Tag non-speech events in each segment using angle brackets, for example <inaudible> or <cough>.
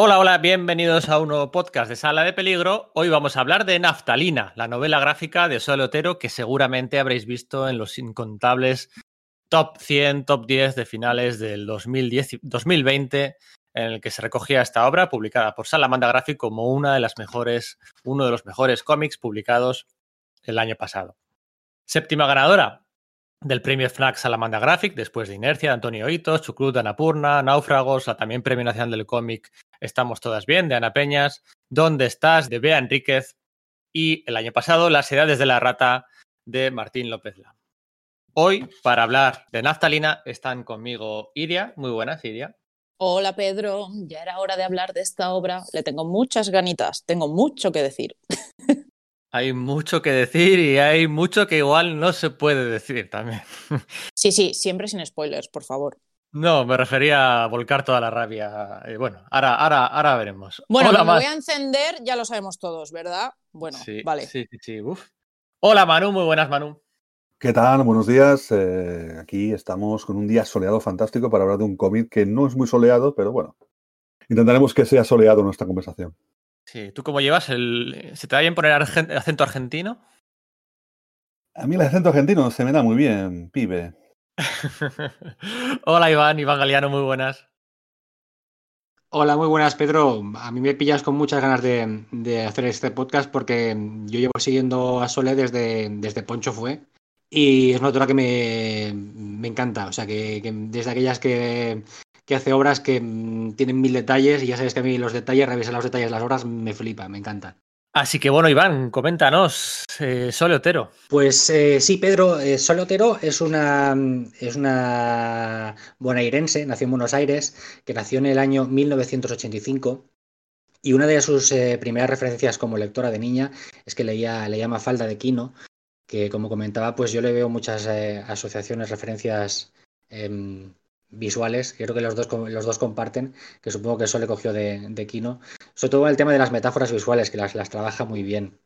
Hola, hola, bienvenidos a un nuevo podcast de Sala de Peligro. Hoy vamos a hablar de Naftalina, la novela gráfica de Sol Otero que seguramente habréis visto en los incontables top 100, top 10 de finales del 2010, 2020, en el que se recogía esta obra publicada por Salamanda Graphic como una de las mejores, uno de los mejores cómics publicados el año pasado. Séptima ganadora del premio FNAC Salamanda Graphic, después de Inercia de Antonio Hitos, Chucrut de Anapurna, Náufragos, la también Premio Nacional del Cómic Estamos Todas Bien de Ana Peñas, ¿Dónde estás? de Bea Enríquez y el año pasado Las Edades de la Rata de Martín López La. Hoy, para hablar de naftalina, están conmigo Iria. Muy buenas, Iria. Hola Pedro, ya era hora de hablar de esta obra. Le tengo muchas ganitas, tengo mucho que decir. Hay mucho que decir y hay mucho que igual no se puede decir también. <laughs> Sí, sí, siempre sin spoilers, por favor. No, me refería a volcar toda la rabia. Eh, bueno, ahora, ahora, ahora veremos. Bueno, me voy a encender, ya lo sabemos todos, ¿verdad? Bueno, vale. Sí, sí, sí. Hola Manu, muy buenas Manu. ¿Qué tal? Buenos días. Eh, aquí estamos con un día soleado fantástico para hablar de un cómic que no es muy soleado, pero bueno, intentaremos que sea soleado nuestra conversación. Sí, ¿tú cómo llevas? El... ¿Se te da bien poner acento argentino? A mí el acento argentino se me da muy bien, pibe. <laughs> Hola Iván, Iván Galeano, muy buenas. Hola, muy buenas Pedro. A mí me pillas con muchas ganas de, hacer este podcast porque yo llevo siguiendo a Sole desde, desde Poncho Fue y es una autora que me, me encanta. O sea, que, desde aquellas que, que, hace obras que mm, tienen mil detalles y ya sabes que a mí los detalles, revisar los detalles de las obras me flipa, me encanta. Así que bueno, Iván, coméntanos, eh, Sole Otero. Pues eh, sí, Pedro, eh, Sole Otero es una, es una bonaerense, nació en Buenos Aires, que nació en el año 1985. Y una de sus eh, primeras referencias como lectora de niña es que leía, leía Mafalda de Quino, que como comentaba, pues yo le veo muchas asociaciones, referencias visuales, creo que los dos, los dos comparten, que supongo que eso le cogió de, de Kino, sobre todo el tema de las metáforas visuales, que las, las trabaja muy bien.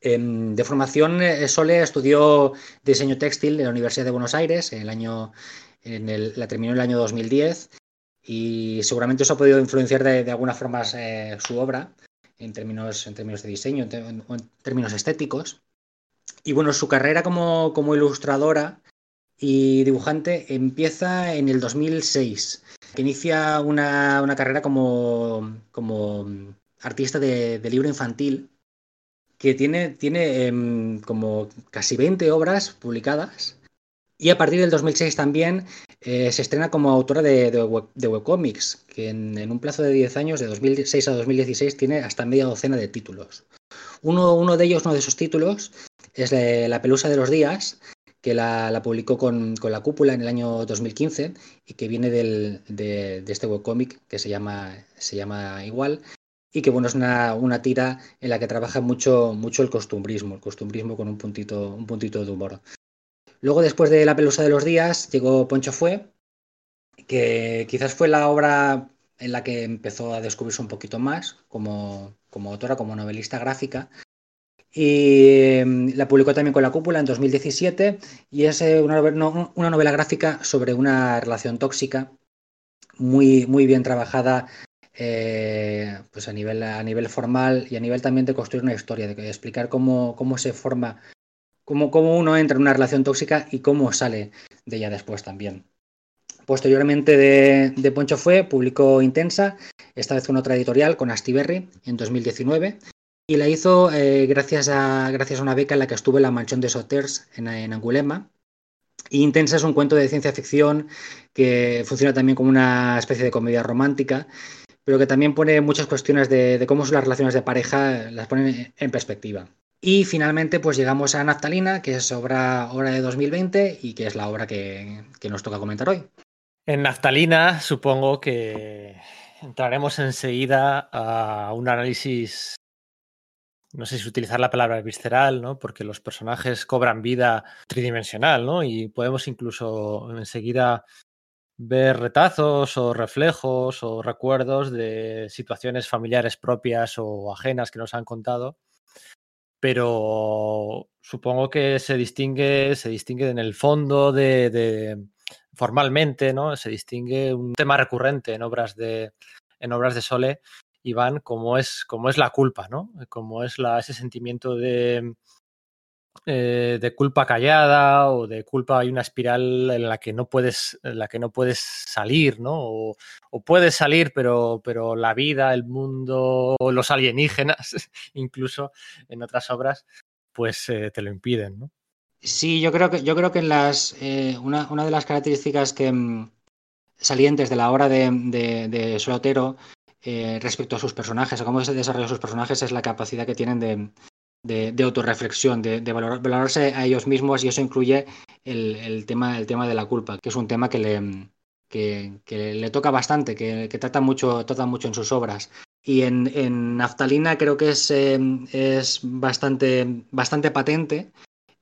Em, de formación, eh, Sole estudió diseño textil en la Universidad de Buenos Aires, en el año, en el, la terminó en el año 2010, y seguramente eso ha podido influenciar de, de alguna forma eh, su obra, en términos, en términos de diseño, en, términos estéticos. Y bueno, su carrera como, como ilustradora y dibujante empieza en el 2006, que inicia una, una carrera como, como artista de, de, libro infantil, que tiene, tiene eh, como casi 20 obras publicadas. Y a partir del 2006 también eh, se estrena como autora de, de, web, de webcomics, que en, en, un plazo de 10 años, de 2006 a 2016, tiene hasta media docena de títulos. Uno, uno de ellos, uno de esos títulos, es La Pelusa de los Días, que la, publicó con, con, la cúpula en el año 2015 y que viene del, de, de, este webcómic que se llama, se llama igual y que bueno, es una, una, tira en la que trabaja mucho, mucho el costumbrismo, el costumbrismo con un puntito, un puntito de humor. Luego, después de La Pelusa de los Días, llegó Poncho Fue, que quizás fue la obra en la que empezó a descubrirse un poquito más como, como autora, como novelista gráfica, y la publicó también con la cúpula en 2017 y es eh, una, una novela gráfica sobre una relación tóxica muy, muy bien trabajada eh, pues a, nivel, a nivel formal y a nivel también de construir una historia, de explicar cómo, cómo se forma, cómo, cómo uno entra en una relación tóxica y cómo sale de ella después también. Posteriormente de, de Poncho Fue, publicó Intensa, esta vez con otra editorial, con Astiberri, en 2019, y la hizo eh, gracias, a, gracias a una beca en la que estuve en la mansión de Soters en, Angulema. Intensa es un cuento de ciencia ficción que funciona también como una especie de comedia romántica, pero que también pone muchas cuestiones de, cómo son las relaciones de pareja, las pone en perspectiva. Y finalmente, pues llegamos a Naftalina, que es obra, obra de 2020 y que es la obra que, que nos toca comentar hoy. En Naftalina, supongo que entraremos enseguida a un análisis no sé si utilizar la palabra visceral, ¿no? Porque los personajes cobran vida tridimensional, ¿no? Y podemos incluso enseguida ver retazos o reflejos o recuerdos de situaciones familiares propias o ajenas que nos han contado. Pero supongo que se distingue, se distingue en el fondo de, formalmente, ¿no? Se distingue un tema recurrente en obras de, en obras de Sole, Iván, como es, como es la culpa, ¿no? Como es ese sentimiento de, eh, de culpa callada o de culpa hay una espiral en la que no puedes, en la que no puedes salir, ¿no? O, o puedes salir, pero, pero la vida, el mundo, los alienígenas, <laughs> incluso en otras obras, pues eh, te lo impiden, ¿no? Sí, yo creo que, yo creo que en las, eh, una, una, de las características que mm, salientes de la obra de, de, de eh, respecto a sus personajes, a cómo se desarrollan sus personajes, es la capacidad que tienen de, de, de autorreflexión, de, de valorar, valorarse a ellos mismos y eso incluye el, el, tema, el tema de la culpa, que es un tema que le, que le toca bastante, que, que, trata, mucho, trata mucho en sus obras. Y en, en Naftalina creo que es, eh, es bastante, bastante patente,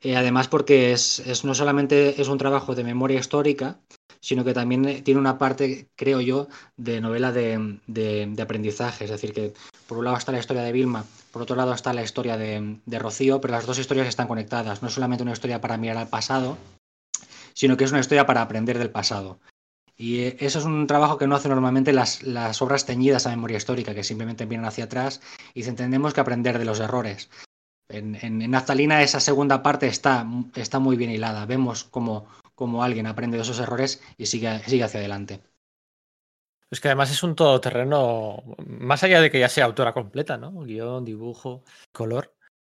eh, además porque es, es, no solamente es un trabajo de memoria histórica, sino que también tiene una parte, creo yo, de novela de, de, de, aprendizaje. Es decir, que por un lado está la historia de Vilma, por otro lado está la historia de, de, Rocío, pero las dos historias están conectadas. No es solamente una historia para mirar al pasado, sino que es una historia para aprender del pasado. Y eso es un trabajo que no hacen normalmente las, las obras teñidas a memoria histórica, que simplemente vienen hacia atrás y entendemos que aprender de los errores. En, en, en Naftalina esa segunda parte está, está muy bien hilada. Vemos cómo, cómo alguien aprende de esos errores y sigue, sigue hacia adelante. Es que además es un todoterreno, más allá de que ya sea autora completa, ¿no? Guión, dibujo, color.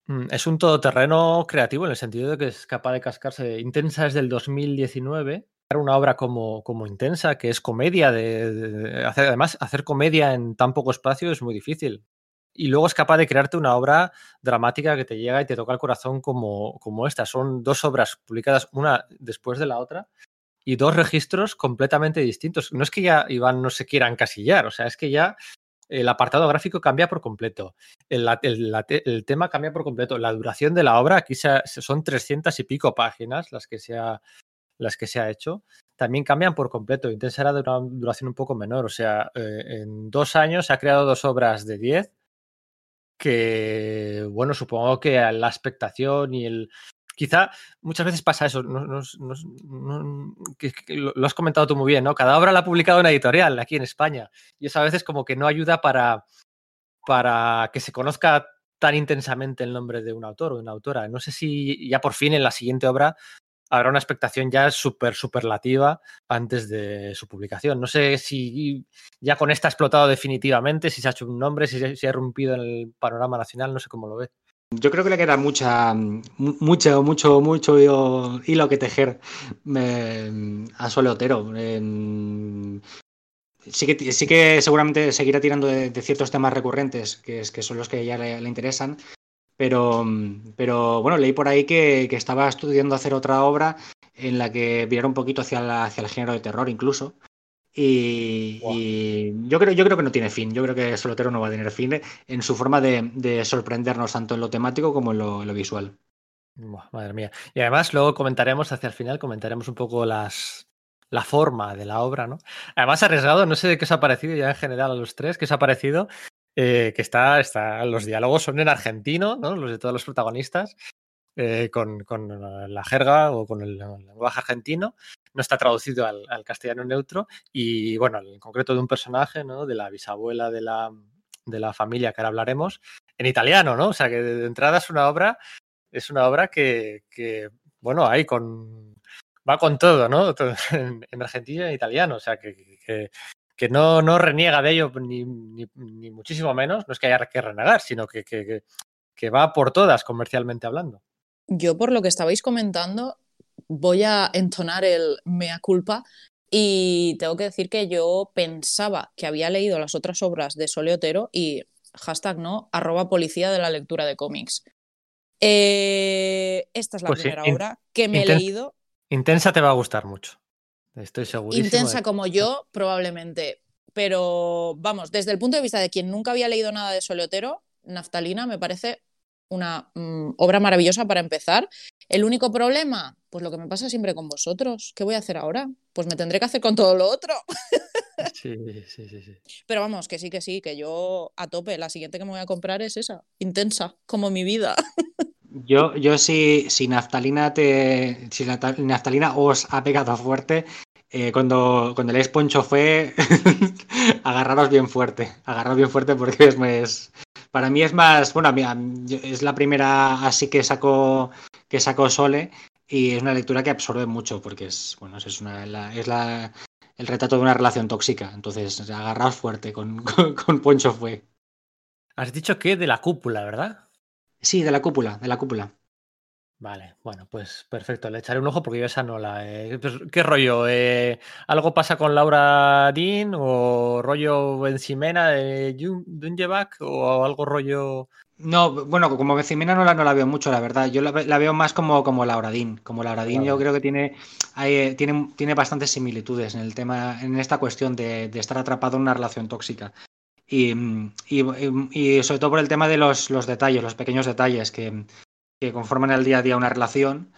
mm, Es un todoterreno creativo en el sentido de que es capaz de cascarse. Intensa desde el 2019. Una obra como, como Intensa, que es comedia, de, de hacer, además hacer comedia en tan poco espacio es muy difícil y luego es capaz de crearte una obra dramática que te llega y te toca el corazón como, como esta. Son dos obras publicadas una después de la otra y dos registros completamente distintos. No es que ya Iván no se quiera encasillar, o sea, es que ya el apartado gráfico cambia por completo, el, el, el tema cambia por completo, la duración de la obra, aquí son 300 y pico páginas las que se ha, las que se ha hecho, también cambian por completo. Intensa era de una duración un poco menor, o sea, eh, en dos años se ha creado dos obras de 10 que, bueno, supongo que la expectación y el... Quizá muchas veces pasa eso, no, no, no, que, que lo has comentado tú muy bien, ¿no? Cada obra la ha publicado una editorial aquí en España y eso a veces como que no ayuda para, para que se conozca tan intensamente el nombre de un autor o de una autora. No sé si ya por fin en la siguiente obra habrá una expectación ya súper superlativa antes de su publicación. No sé si ya con esta ha explotado definitivamente, si se ha hecho un nombre, si se, ha irrumpido en el panorama nacional, no sé cómo lo ve. Yo creo que le queda mucha, mucho, mucho, mucho hilo que tejer eh, a Sole Otero. Sí, que, sí que seguramente seguirá tirando de, ciertos temas recurrentes, que, es, que son los que ya le interesan, pero, pero bueno, leí por ahí que, que, estaba estudiando hacer otra obra en la que viera un poquito hacia, la, hacia el género de terror incluso. Y, wow. y, yo, creo, yo creo que no tiene fin. Yo creo que Solotero no va a tener fin en su forma de, de sorprendernos tanto en lo temático como en lo, en lo visual. Buah, madre mía. Y además luego comentaremos hacia el final, comentaremos un poco las, la forma de la obra, ¿no? Además arriesgado, no sé de qué os ha parecido ya en general a los tres, qué os ha parecido eh, que está, está, los diálogos son en argentino, ¿no? los de todos los protagonistas, eh, con, con, la jerga o con el, el, lenguaje argentino, no está traducido al, al, castellano neutro y, bueno, en concreto de un personaje, ¿no? de la bisabuela de la, de la familia que ahora hablaremos, en italiano, ¿no? O sea, que de entrada es una obra, es una obra que, que bueno, hay con, va con todo, ¿no? <laughs> En, en argentino en italiano, o sea, que, que que no, no, reniega de ello ni, ni, ni, muchísimo menos, no es que haya que renegar, sino que, que, que, va por todas comercialmente hablando. Yo por lo que estabais comentando voy a entonar el mea culpa y tengo que decir que yo pensaba que había leído las otras obras de Sole Otero y hashtag no, arroba policía de la lectura de cómics. Eh, esta es la pues primera sí, obra que me he leído. Intensa te va a gustar mucho. Estoy seguro. Intensa de... como yo, probablemente. Pero vamos, desde el punto de vista de quien nunca había leído nada de Soleotero, Naftalina me parece una mm, obra maravillosa para empezar. El único problema, pues lo que me pasa siempre con vosotros. ¿Qué voy a hacer ahora? Pues me tendré que hacer con todo lo otro. <laughs> Sí, sí, sí, sí. Pero vamos, que sí, que sí, que yo a tope. La siguiente que me voy a comprar es esa, intensa, como mi vida. <laughs> Yo, yo si, si naftalina te. Si naftalina os ha pegado fuerte, eh, cuando, cuando lees Poncho fue, <laughs> agarraros bien fuerte, agarraros bien fuerte porque es, es para mí es más, bueno, es la primera así que sacó que sacó Sole y es una lectura que absorbe mucho porque es, bueno, es una es la el retrato de una relación tóxica, entonces agarraos fuerte <laughs> con, con Poncho fue. Has dicho que de la cúpula, ¿verdad? Sí, de la cúpula, de la cúpula. Vale, bueno, pues perfecto, le echaré un ojo porque yo esa no la. Pues, ¿Qué rollo? Eh, ¿Algo pasa con Laura Dean o rollo Benzimena de Dungeback o algo rollo... No, bueno, como Benzimena no la, no la veo mucho, la verdad. Yo la, veo más como, como Laura Dean. Como Laura Dean yo creo que tiene, hay, tiene, tiene bastantes similitudes en el tema, en esta cuestión de, de estar atrapado en una relación tóxica. Y, y, y, sobre todo por el tema de los, los detalles, los pequeños detalles que, que conforman el día a día una relación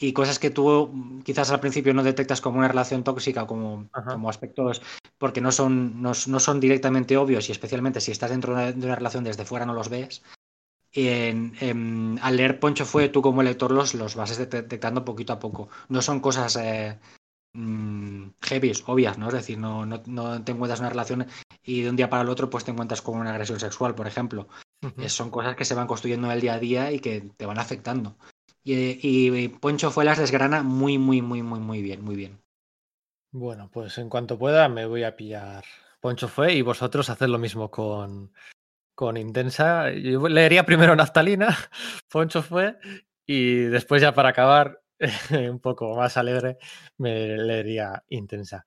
y cosas que tú quizás al principio no detectas como una relación tóxica como, como aspectos porque no son, no, son directamente obvios y especialmente si estás dentro de una relación desde fuera no los ves. Y en, al leer Poncho fue tú como lector los, los vas detectando poquito a poco. No son cosas eh, mm, heavy, obvias, ¿no? Es decir, no, no, no te encuentras una relación y de un día para el otro pues te encuentras con una agresión sexual, por ejemplo. Son cosas que se van construyendo en el día a día y que te van afectando. Y, Poncho fue las desgrana muy, muy, muy, muy, muy bien, muy bien. Bueno, pues en cuanto pueda me voy a pillar Poncho fue y vosotros haced lo mismo con, con Intensa. Yo leería primero Naftalina, <laughs> Poncho fue, y después ya para acabar <laughs> un poco más alegre me leería Intensa.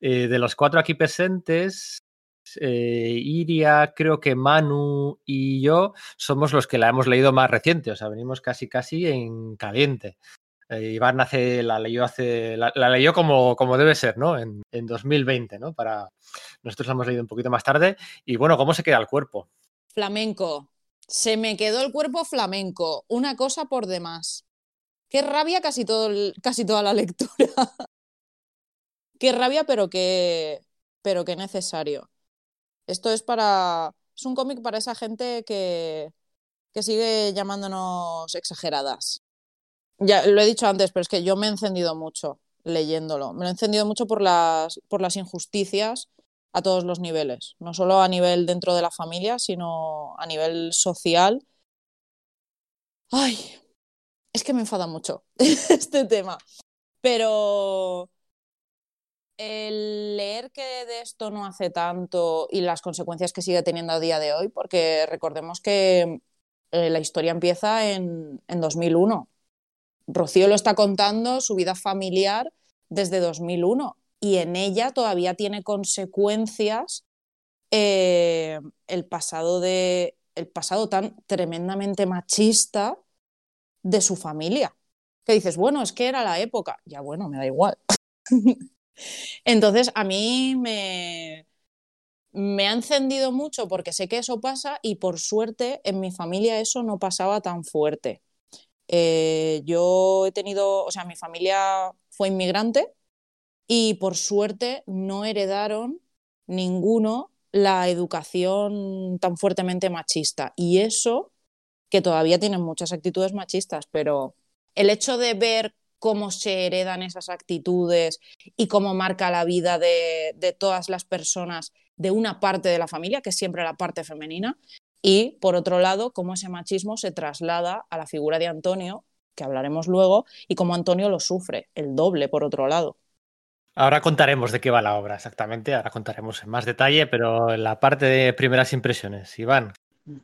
Eh, de los cuatro aquí presentes, eh, Iria, creo que Manu y yo somos los que la hemos leído más reciente, o sea, venimos casi casi en caliente. Eh, Iván hace, la leyó hace, la, leyó como, como debe ser, ¿no? En, en 2020, ¿no? Para nosotros la hemos leído un poquito más tarde. Y bueno, ¿cómo se queda el cuerpo? Flamenco. Se me quedó el cuerpo flamenco. Una cosa por demás. Qué rabia casi, todo casi toda la lectura. <laughs> qué rabia, pero qué, pero qué necesario. Esto es para. Es un cómic para esa gente que, que sigue llamándonos exageradas. Ya lo he dicho antes, pero es que yo me he encendido mucho leyéndolo. Me lo he encendido mucho por las, por las injusticias a todos los niveles. No solo a nivel dentro de la familia, sino a nivel social. Ay, es que me enfada mucho <laughs> este tema. Pero el leer que de esto no hace tanto y las consecuencias que sigue teniendo a día de hoy, porque recordemos que eh, la historia empieza en, en 2001. Rocío lo está contando, su vida familiar desde 2001, y en ella todavía tiene consecuencias eh, el, pasado de, el pasado tan tremendamente machista de su familia. Que dices, bueno, es que era la época. Ya bueno, me da igual. <laughs> Entonces, a mí me, me ha encendido mucho porque sé que eso pasa y por suerte en mi familia eso no pasaba tan fuerte. Eh, yo he tenido, o sea, mi familia fue inmigrante y por suerte no heredaron ninguno la educación tan fuertemente machista. Y eso, que todavía tienen muchas actitudes machistas, pero el hecho de ver cómo se heredan esas actitudes y cómo marca la vida de, todas las personas de una parte de la familia, que es siempre la parte femenina, y por otro lado, cómo ese machismo se traslada a la figura de Antonio, que hablaremos luego, y cómo Antonio lo sufre, el doble por otro lado. Ahora contaremos de qué va la obra exactamente, ahora contaremos en más detalle, pero en la parte de primeras impresiones, Iván,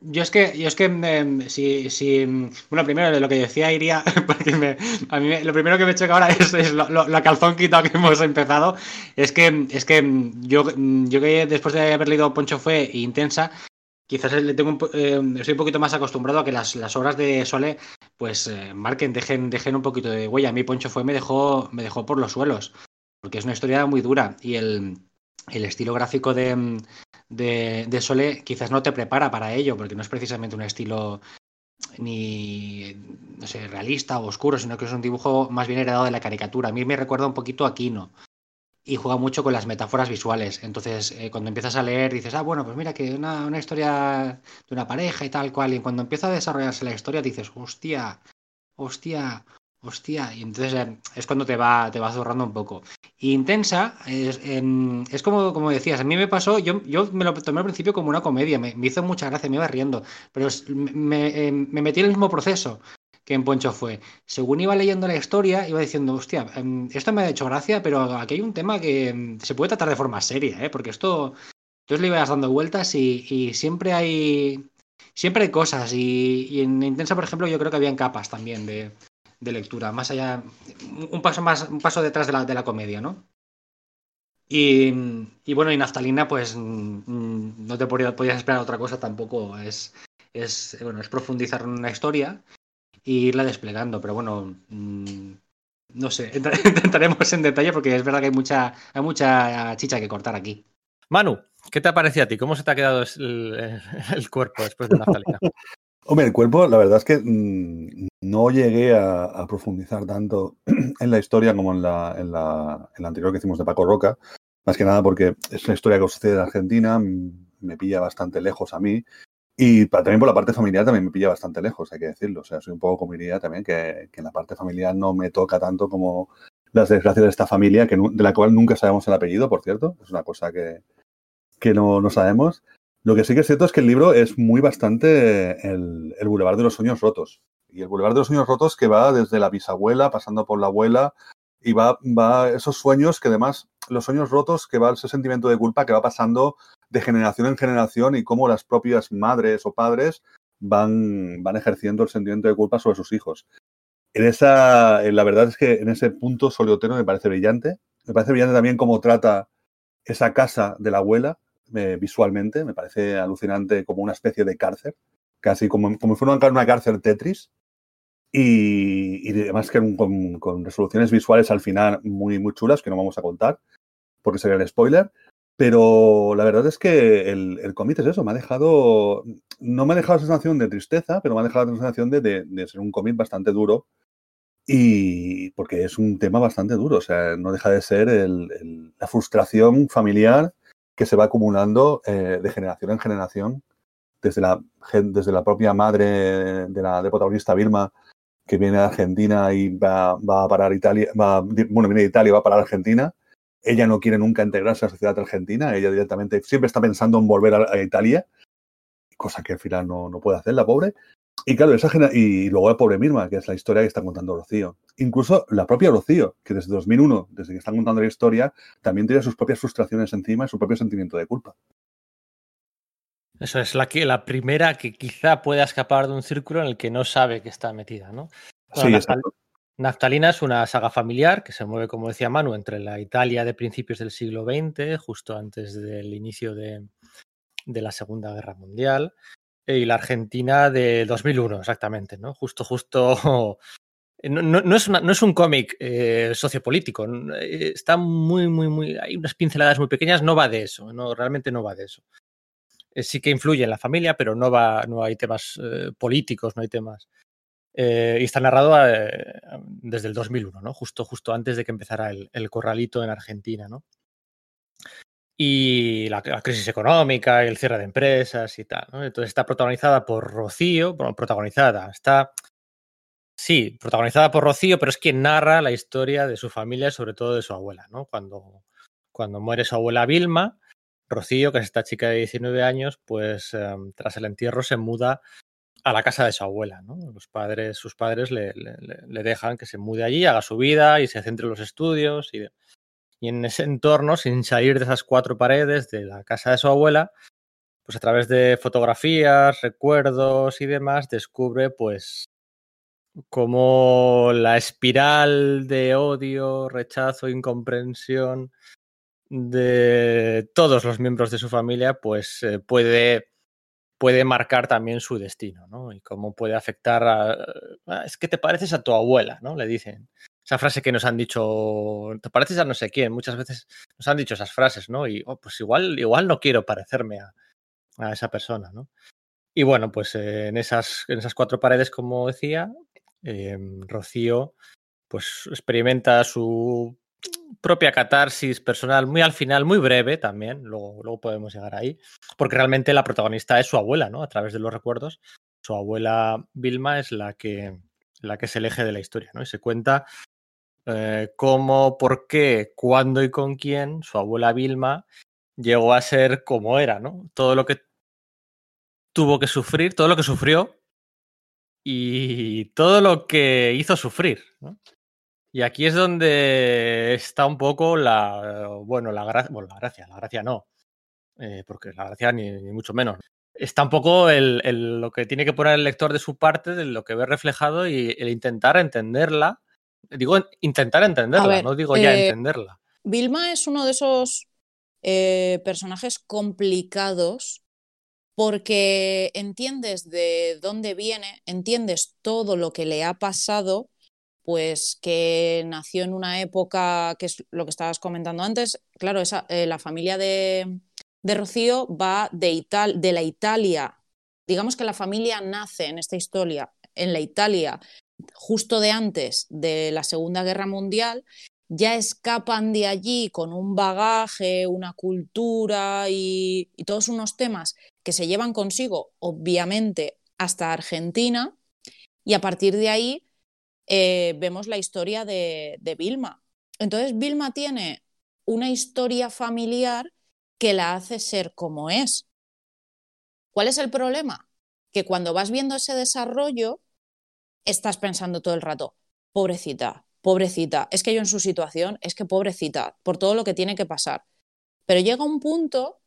yo es que, yo es que em, si, si, bueno, primero de lo que decía iría, <laughs> porque a mí lo primero que me choca ahora <laughs> es, la calzón quitado que hemos empezado, es que, es que yo, yo que después de haber leído Poncho fue intensa, quizás le tengo un, eh, estoy un poquito más acostumbrado a que las, las obras de Sole pues eh, marquen, dejen, dejen un poquito de huella. A mí Poncho fue me dejó, me dejó por los suelos, porque es una historia muy dura y el, el estilo gráfico de, de, Sole quizás no te prepara para ello, porque no es precisamente un estilo ni no sé, realista o oscuro, sino que es un dibujo más bien heredado de la caricatura. A mí me recuerda un poquito a Kino y juega mucho con las metáforas visuales. Entonces, eh, cuando empiezas a leer, dices, ah, bueno, pues mira que una, una, historia de una pareja y tal cual. Y cuando empieza a desarrollarse la historia, dices, hostia, hostia, hostia, y entonces eh, es cuando te va, te va zurrando un poco. Intensa, es, em, es como, como decías, a mí me pasó, yo, yo me lo tomé al principio como una comedia, me, hizo mucha gracia, me iba riendo, pero me, em, me, metí en el mismo proceso que en Poncho fue. Según iba leyendo la historia, iba diciendo, hostia, em, esto me ha hecho gracia, pero aquí hay un tema que se puede tratar de forma seria, ¿eh? porque esto, entonces le ibas dando vueltas y, y siempre hay... Siempre hay cosas y, y en Intensa, por ejemplo, yo creo que habían capas también de, de lectura, más allá, un paso más, un paso detrás de la, de la comedia, ¿no? Y, y, bueno, y Naftalina, pues mm, no te podías esperar otra cosa tampoco. Es, es, bueno, es profundizar en una historia e irla desplegando, pero bueno, mmm, no sé, <laughs> entraremos en detalle porque es verdad que hay mucha, hay mucha chicha que cortar aquí. Manu, ¿qué te ha parecido a ti? ¿Cómo se te ha quedado el, el cuerpo después de Naftalina? <laughs> Hombre, el cuerpo, la verdad es que mmm, no llegué a, profundizar tanto <clears throat> en la historia como en la, en, la, anterior que hicimos de Paco Roca, más que nada porque es una historia que sucede en Argentina, me pilla bastante lejos a mí, y también por la parte familiar también me pilla bastante lejos, hay que decirlo. O sea, soy un poco como diría también que, que en la parte familiar no me toca tanto como las desgracias de esta familia, que, de la cual nunca sabemos el apellido, por cierto, es una cosa que, que no, no sabemos. Lo que sí que es cierto es que el libro es muy bastante el, el Boulevard de los Sueños Rotos. Y el Boulevard de los Sueños Rotos que va desde la bisabuela, pasando por la abuela, y va, va esos sueños que además, los sueños rotos, que va ese sentimiento de culpa que va pasando de generación en generación y cómo las propias madres o padres van, van ejerciendo el sentimiento de culpa sobre sus hijos. En esa, la verdad es que en ese punto Soliotero me parece brillante. Me parece brillante también cómo trata esa casa de la abuela, visualmente, me parece alucinante como una especie de cárcel, casi como, como fuera una cárcel Tetris. Y, además con, resoluciones visuales al final muy, muy chulas, que no vamos a contar, porque sería el spoiler. Pero la verdad es que el, el cómic es eso, me ha dejado, no me ha dejado la sensación de tristeza, pero me ha dejado la sensación de, de, ser un cómic bastante duro. Y porque es un tema bastante duro, o sea, no deja de ser el, la frustración familiar que se va acumulando eh, de generación en generación, desde la, desde la propia madre de la de protagonista Vilma, que viene de Argentina y va, va a parar Italia, bueno, viene de Italia y va a parar Argentina. Ella no quiere nunca integrarse a la sociedad argentina, ella directamente siempre está pensando en volver a Italia, cosa que al final no, no, puede hacer la pobre. Y claro, esa y luego la pobre Mirma, que es la historia que está contando Rocío. Incluso la propia Rocío, que desde 2001, desde que están contando la historia, también tiene sus propias frustraciones encima y su propio sentimiento de culpa. Eso es la, que, la primera que quizá pueda escapar de un círculo en el que no sabe que está metida, ¿no? Bueno, sí, Naftal Naftalina es una saga familiar que se mueve, como decía Manu, entre la Italia de principios del siglo XX, justo antes del inicio de, de la Segunda Guerra Mundial, y la Argentina de 2001, exactamente, ¿no? Justo, justo. <laughs> No, no, no es, no es un cómic eh, sociopolítico, está muy, muy, muy. Hay unas pinceladas muy pequeñas, no va de eso, no, realmente no va de eso. Eh, sí que influye en la familia, pero no, va, no hay temas eh, políticos, no hay temas. y está narrado desde el 2001, ¿no? Justo, justo antes de que empezara el corralito en Argentina, ¿no? Y la, crisis económica y el cierre de empresas y tal. ¿no? Entonces está protagonizada por Rocío, bueno, protagonizada, está, sí, protagonizada por Rocío, pero es quien narra la historia de su familia, sobre todo de su abuela, ¿no? Cuando, cuando muere su abuela Vilma, Rocío, que es esta chica de 19 años, pues eh, tras el entierro se muda a la casa de su abuela, ¿no? Los padres, sus padres le dejan que se mude allí, haga su vida y se centre en los estudios y y en ese entorno, sin salir de esas cuatro paredes de la casa de su abuela, pues a través de fotografías, recuerdos y demás, descubre pues cómo la espiral de odio, rechazo, incomprensión de todos los miembros de su familia, pues eh, puede, puede marcar también su destino, ¿no? Y cómo puede afectar a... Es que te pareces a tu abuela, ¿no? Le dicen esa frase que nos han dicho, te pareces a no sé quién, muchas veces nos han dicho esas frases, ¿no? Y oh, pues igual, igual no quiero parecerme a, a esa persona, ¿no? Y bueno, pues eh, en, esas, en esas cuatro paredes, como decía, eh, Rocío pues experimenta su propia catarsis personal muy al final, muy breve también, luego, luego podemos llegar ahí, porque realmente la protagonista es su abuela, ¿no? A través de los recuerdos, su abuela Vilma es la que la que es el eje de la historia, ¿no? Y se cuenta eh, cómo, por qué, cuándo y con quién su abuela Vilma llegó a ser como era, ¿no? Todo lo que tuvo que sufrir, todo lo que sufrió y todo lo que hizo sufrir. Y aquí es donde está un poco la, bueno, la gracia, bueno, la gracia, la gracia no, eh, porque la gracia ni, mucho menos. Está un poco el, lo que tiene que poner el lector de su parte, de lo que ve reflejado y el intentar entenderla. Digo, intentar entenderla, ver, no digo ya eh, entenderla. Vilma es uno de esos eh, personajes complicados porque entiendes de dónde viene, entiendes todo lo que le ha pasado, pues que nació en una época, que es lo que estabas comentando antes, claro, esa, eh, la familia de, de, Rocío va de, Ital de la Italia, digamos que la familia nace en esta historia, en la Italia justo de antes de la Segunda Guerra Mundial ya escapan de allí con un bagaje, una cultura y, todos unos temas que se llevan consigo, obviamente, hasta Argentina. Y a partir de ahí eh, vemos la historia de Vilma. Entonces, Vilma tiene una historia familiar que la hace ser como es. ¿Cuál es el problema? Que cuando vas viendo ese desarrollo, estás pensando todo el rato, pobrecita, pobrecita, es que yo en su situación, es que pobrecita, por todo lo que tiene que pasar. Pero llega un punto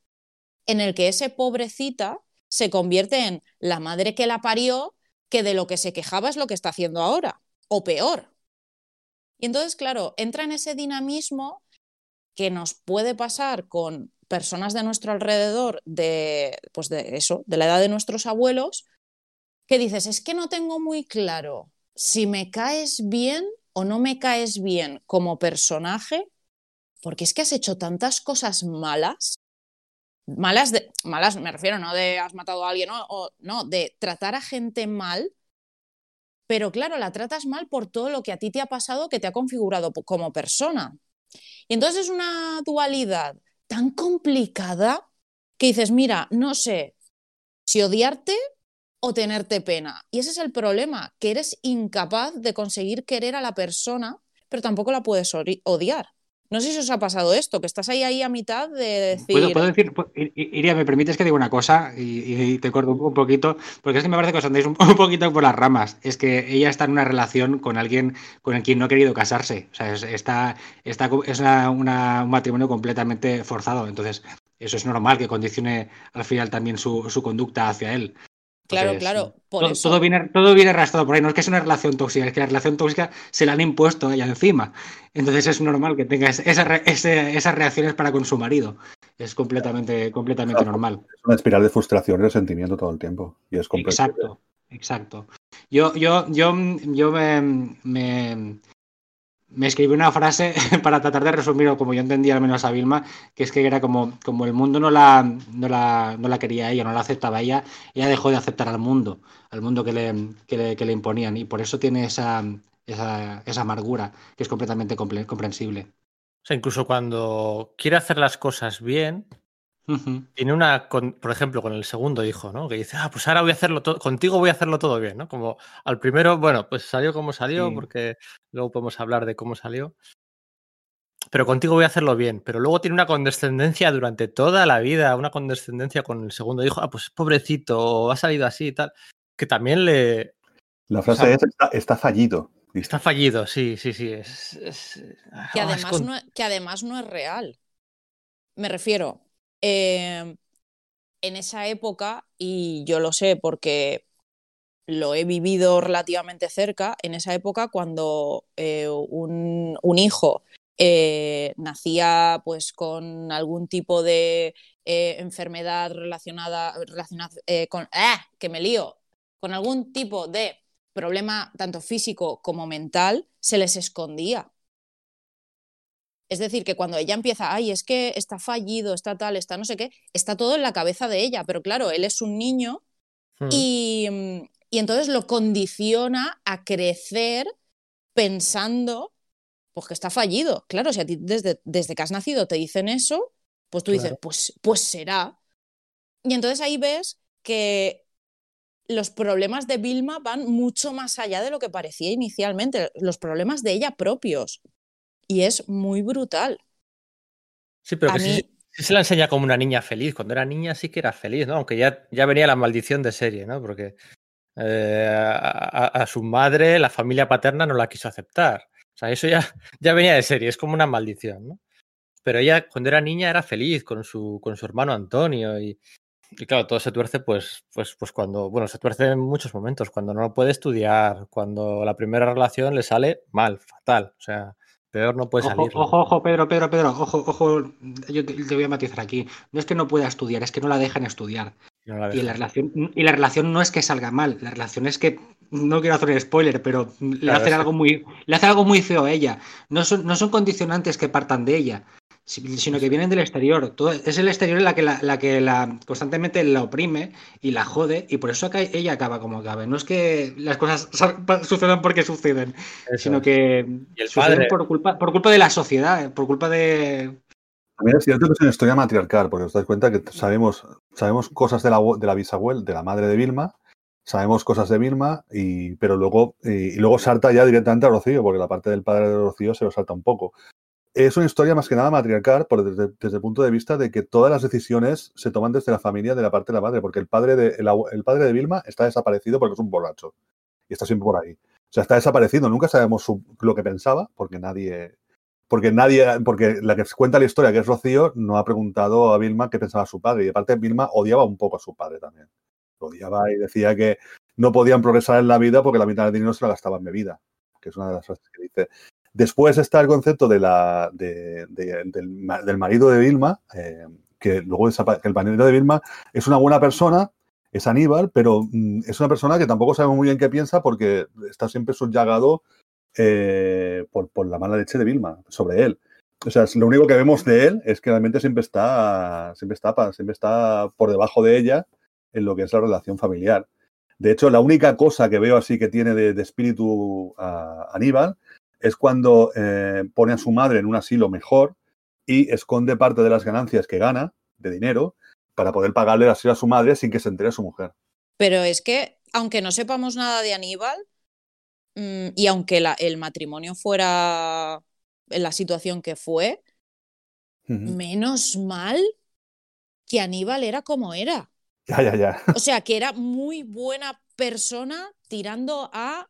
en el que ese pobrecita se convierte en la madre que la parió, que de lo que se quejaba es lo que está haciendo ahora, o peor. Y entonces, claro, entra en ese dinamismo que nos puede pasar con personas de nuestro alrededor, de, pues de eso, de la edad de nuestros abuelos, que dices, es que no tengo muy claro si me caes bien o no me caes bien como personaje, porque es que has hecho tantas cosas malas, malas, de, malas me refiero, no de has matado a alguien, o, no, de tratar a gente mal, pero claro, la tratas mal por todo lo que a ti te ha pasado que te ha configurado como persona. Y entonces es una dualidad tan complicada que dices, mira, no sé si odiarte o tenerte pena. Y ese es el problema, que eres incapaz de conseguir querer a la persona, pero tampoco la puedes odiar. No sé si os ha pasado esto, que estás ahí, ahí a mitad de decir... ¿Puedo, decir, Iria, me permites que diga una cosa y, te corto un poquito, porque es que me parece que os andéis <laughs> un, poquito por las ramas. Es que ella está en una relación con alguien con el quien no ha querido casarse. O sea, es, está, está, es una, un matrimonio completamente forzado. Entonces, eso es normal que condicione al final también su, su conducta hacia él. Claro, Entonces, claro. Por todo, eso. todo, viene, todo viene arrastrado por ahí. No es que es una relación tóxica, es que la relación tóxica se la han impuesto a ella encima. Entonces es normal que tenga esa, esa, esas reacciones para con su marido. Es completamente, completamente Claro, normal. Es una espiral de frustración y resentimiento todo el tiempo. Y es. Exacto, exacto. Yo, yo, yo, yo me, me, me escribí una frase <laughs> para tratar de resumirlo como yo entendía al menos a Vilma, que es que era como, como el mundo no la, no, la, no la quería ella, no la aceptaba ella, ella dejó de aceptar al mundo, al mundo que le, que le, que le imponían, y por eso tiene esa, esa, esa amargura, que es completamente compre comprensible. O sea, incluso cuando quiere hacer las cosas bien, Uh -huh. tiene una, con, por ejemplo, con el segundo hijo, ¿no? Que dice, ah, pues ahora voy a hacerlo todo, contigo voy a hacerlo todo bien, ¿no? Como al primero, bueno, pues salió como salió, Sí. porque luego podemos hablar de cómo salió. Pero contigo voy a hacerlo bien. Pero luego tiene una condescendencia durante toda la vida, una condescendencia con el segundo hijo, ah, pues pobrecito, ha salido así y tal. Que también le. La frase O sea, es está, está fallido. dice. Está fallido, sí, sí, sí. Es, es- Que ah, es además, con- no, que además no es real. Me refiero, eh, en esa época, y yo lo sé porque lo he vivido relativamente cerca, en esa época cuando eh, un, un hijo eh, nacía pues con algún tipo de eh, enfermedad relacionada, relacionada con... ¡Ah! Que me lío. Con algún tipo de problema tanto físico como mental, se les escondía. Es decir, que cuando ella empieza, ay, es que está fallido, está tal, está no sé qué, está todo en la cabeza de ella, pero claro, él es un niño Hmm. y, mm, y entonces lo condiciona a crecer pensando pues que está fallido. Claro, si a ti desde, desde que has nacido te dicen eso, pues tú dices, pues, pues será. Y entonces ahí ves que los problemas de Vilma van mucho más allá de lo que parecía inicialmente, los problemas de ella propios. Y es muy brutal. Sí, pero A que sí- mí- sí se la enseña como una niña feliz. Cuando era niña sí que era feliz, ¿no? Aunque ya, ya venía la maldición de serie, ¿no? Porque eh, a su madre, la familia paterna, no la quiso aceptar. O sea, eso ya, <laughs> ya venía de serie, es como una maldición, ¿no? Pero ella, cuando era niña, era feliz con su, con su hermano Antonio. Y, y claro, todo se tuerce, pues, pues, pues cuando, bueno, se tuerce en muchos momentos, cuando no puede estudiar, cuando la primera relación le sale mal, fatal. O sea, peor no puede Ojo, salir. ojo, ojo, Pedro, Pedro, Pedro, ojo, ojo, yo te, te voy a matizar aquí. No es que no pueda estudiar, es que no la dejan estudiar. No la Y la relación, y la relación no es que salga mal, la relación es que, no quiero hacer spoiler, pero le Claro, hacen sí. algo muy, le hacen algo muy feo a ella. No son, no son condicionantes que partan de ella, sino que vienen del exterior. Todo, es el exterior la que la, la que la constantemente la oprime y la jode, y por eso acá ella acaba como acaba. No es que las cosas sucedan porque suceden, Eso sino que Y el suceden padre. por culpa, por culpa de la sociedad, eh, por culpa de, También es cierto que es una historia matriarcal, porque os dais cuenta que sabemos, sabemos cosas de la, de la bisabuela, de la madre de Vilma, sabemos cosas de Vilma, y, pero luego, y, y luego salta ya directamente a Rocío, porque la parte del padre de Rocío se lo salta un poco. Es una historia más que nada matriarcal por, desde, el punto de vista de que todas las decisiones se toman desde la familia de la parte de la madre, porque el padre de, el, padre de Vilma está desaparecido porque es un borracho y está siempre por ahí. O sea, está desapareciendo, nunca sabemos lo que pensaba, porque nadie, porque nadie, porque la que cuenta la historia, que es Rocío, no ha preguntado a Vilma qué pensaba su padre. Y aparte, Vilma odiaba un poco a su padre también. Lo odiaba y decía que no podían progresar en la vida porque la mitad del dinero se la gastaba en bebida, que es una de las frases que dice. Después está el concepto de la, de- de- del, ma- del marido de Vilma, eh, que luego el marido de Vilma es una buena persona, es Aníbal, pero mm, es una persona que tampoco sabemos muy bien qué piensa porque está siempre subyagado eh, por, por la mala leche de Vilma sobre él. O sea, lo único que vemos de él es que realmente siempre está, siempre está, siempre está por debajo de ella en lo que es la relación familiar. De hecho, la única cosa que veo así que tiene de, espíritu Aníbal es cuando eh, pone a su madre en un asilo mejor y esconde parte de las ganancias que gana de dinero para poder pagarle el asilo a su madre sin que se entere su mujer. Pero es que, aunque no sepamos nada de Aníbal, mm, y aunque la- el matrimonio fuera en la situación que fue, menos mal que Aníbal era como era. Ya, ya, ya. O sea, que era muy buena persona tirando a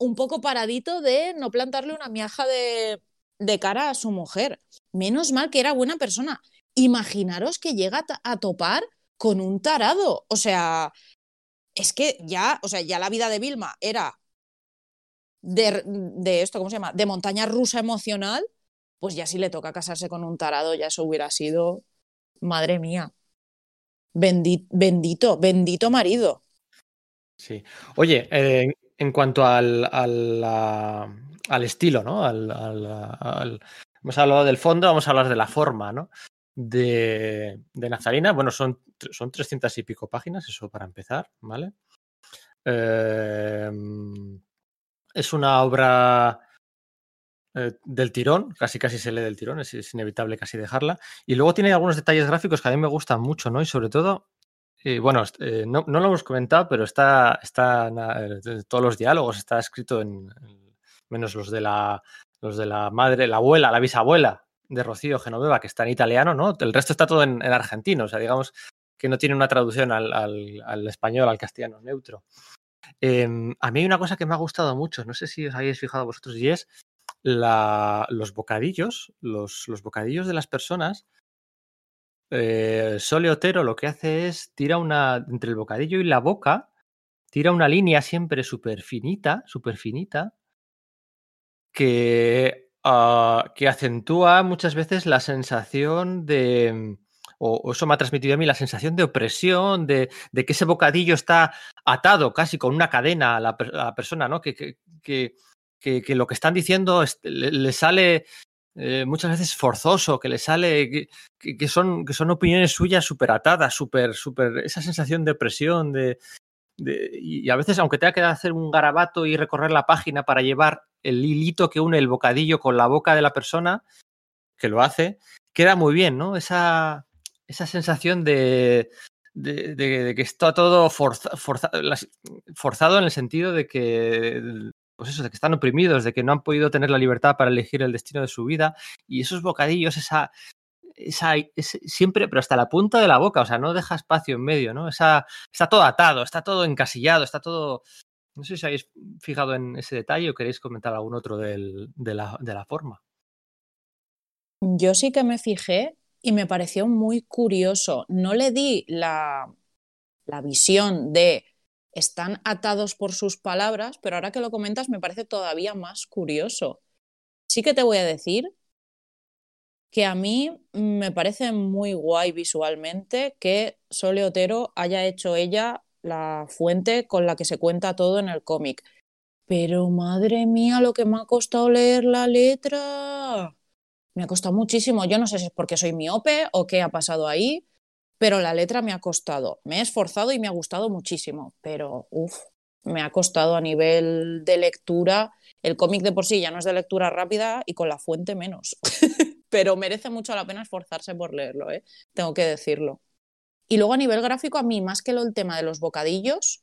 un poco paradito de no plantarle una miaja de, de cara a su mujer. Menos mal que era buena persona. Imaginaros que llega a, topar con un tarado. O sea, es que ya, o sea, ya la vida de Vilma era de, de esto, ¿cómo se llama? De montaña rusa emocional. Pues ya si le toca casarse con un tarado, ya eso hubiera sido, madre mía. Bendi- bendito, bendito marido. Sí. Oye, eh, en, cuanto al, al, al estilo, ¿no? Al, hemos hablado del fondo, vamos a hablar de la forma, ¿no? De, de Nazarina. Bueno, son, son 300 y pico páginas, eso para empezar, ¿vale? Eh, es una obra eh, del tirón, casi casi se lee del tirón, es, es inevitable casi dejarla. Y luego tiene algunos detalles gráficos que a mí me gustan mucho, ¿no? Y sobre todo, eh, bueno, eh, no, no lo hemos comentado, pero está, está todos los diálogos, está escrito en, en- menos los de la los de la madre, la abuela, la bisabuela de Rocío Genoveva, que está en italiano, ¿no? El resto está todo en, en argentino, o sea, digamos que no tiene una traducción al, al- al español, al castellano neutro. Em, a mí hay una cosa que me ha gustado mucho, no sé si os habéis fijado vosotros, y es la- los bocadillos, los, los bocadillos de las personas. Eh, Sole Otero lo que hace es tira una entre el bocadillo y la boca, tira una línea siempre súper finita, súper finita, que, ah, que acentúa muchas veces la sensación de, o, eso me ha transmitido a mí, la sensación de opresión, de, de que ese bocadillo está atado casi con una cadena a la, persona, ¿no? Que, que, que, lo que están diciendo le sale eh, muchas veces forzoso, que le sale, que, que- son, que son opiniones suyas súper atadas, súper, súper, esa sensación de opresión, de, y a veces, aunque tenga que hacer un garabato y recorrer la página para llevar el hilito que une el bocadillo con la boca de la persona, que lo hace, queda muy bien, ¿no? Esa, esa sensación de, de, de que está todo forza, forza, forzado en el sentido de que pues eso, de que están oprimidos, de que no han podido tener la libertad para elegir el destino de su vida. Y esos bocadillos, esa, esa, ese, siempre, pero hasta la punta de la boca, o sea, no deja espacio en medio, ¿no? Esa, está todo atado, está todo encasillado, está todo. No sé si habéis fijado en ese detalle o queréis comentar algún otro de, la, de la forma. Yo sí que me fijé y me pareció muy curioso. No le di la, la visión de están atados por sus palabras, pero ahora que lo comentas me parece todavía más curioso. Sí que te voy a decir que a mí me parece muy guay visualmente que Sole Otero haya hecho ella la fuente con la que se cuenta todo en el cómic. Pero madre mía, lo que me ha costado leer la letra. Me ha costado muchísimo. Yo no sé si es porque soy miope o qué ha pasado ahí, pero la letra me ha costado. Me he esforzado y me ha gustado muchísimo, pero uff, me ha costado a nivel de lectura. El cómic de por sí ya no es de lectura rápida y con la fuente menos. <laughs> pero merece mucho la pena esforzarse por leerlo, ¿eh? tengo que decirlo. Y luego a nivel gráfico, a mí, más que el tema de los bocadillos,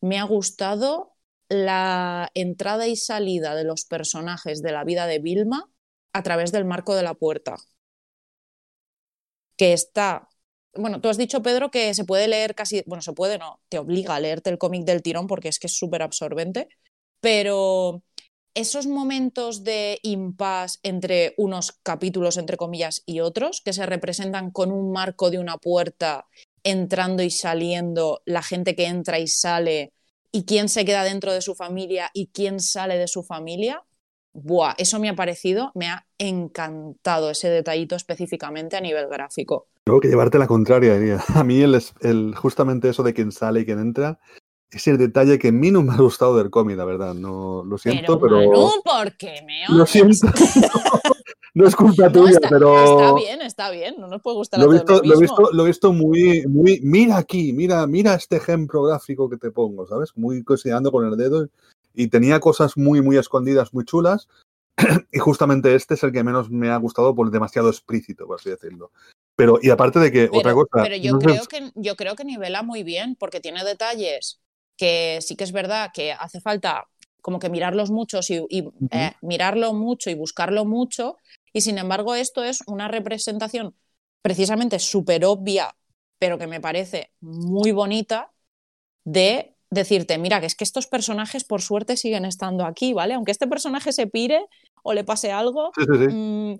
me ha gustado la entrada y salida de los personajes de la vida de Vilma a través del marco de la puerta. Que está bueno, tú has dicho, Pedro, que se puede leer casi, bueno, se puede, no, te obliga a leerte el cómic del tirón porque es que es súper absorbente, pero esos momentos de impasse entre unos capítulos, entre comillas, y otros, que se representan con un marco de una puerta, entrando y saliendo, la gente que entra y sale, y quién se queda dentro de su familia y quién sale de su familia, Buah, eso me ha parecido, me ha encantado ese detallito específicamente a nivel gráfico. Tengo que llevarte la contraria, diría. <laughs> A mí el, el, justamente eso de quién sale y quién entra es el detalle que a mí no me ha gustado del cómic, la verdad. No, lo siento, pero... pero... Manu, ¿por qué me odias? <laughs> Lo siento. <laughs> no es culpa No, tuya, está, pero... está bien, está bien, no nos puede gustar Lo a visto, lo lo, he mismo. visto, lo he visto muy, muy. Mira aquí, mira, mira este ejemplo gráfico que te pongo, ¿sabes? Muy cocinando con el dedo. Y tenía cosas muy, muy escondidas, muy chulas. <clears throat> y justamente este es el que menos me ha gustado por demasiado explícito, por así decirlo. Pero, y aparte de que, Pero, otra cosa. pero yo, no creo que, yo creo que nivela muy bien, porque tiene detalles que sí que es verdad que hace falta como que mirarlos muchos y, y, eh, mirarlo mucho y buscarlo mucho. Y sin embargo, esto es una representación precisamente súper obvia, pero que me parece muy bonita, de decirte, mira, que es que estos personajes por suerte siguen estando aquí, ¿vale? Aunque este personaje se pire o le pase algo, Sí, sí, sí. mm,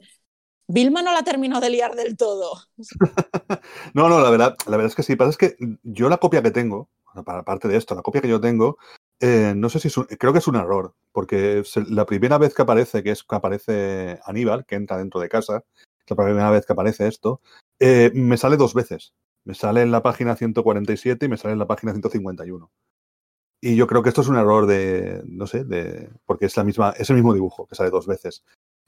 Vilma no la terminó de liar del todo. <laughs> No, no, la verdad, la verdad es que sí. Pasa es que yo la copia que tengo, para parte de esto, la copia que yo tengo, eh, no sé si es un- creo que es un error, porque la primera vez que aparece, que es que aparece Aníbal, que entra dentro de casa, la primera vez que aparece esto, eh, me sale dos veces. Me sale en la página 147 y me sale en la página 151. Y yo creo que esto es un error de, no sé, de, porque es la misma, es el mismo dibujo que sale dos veces.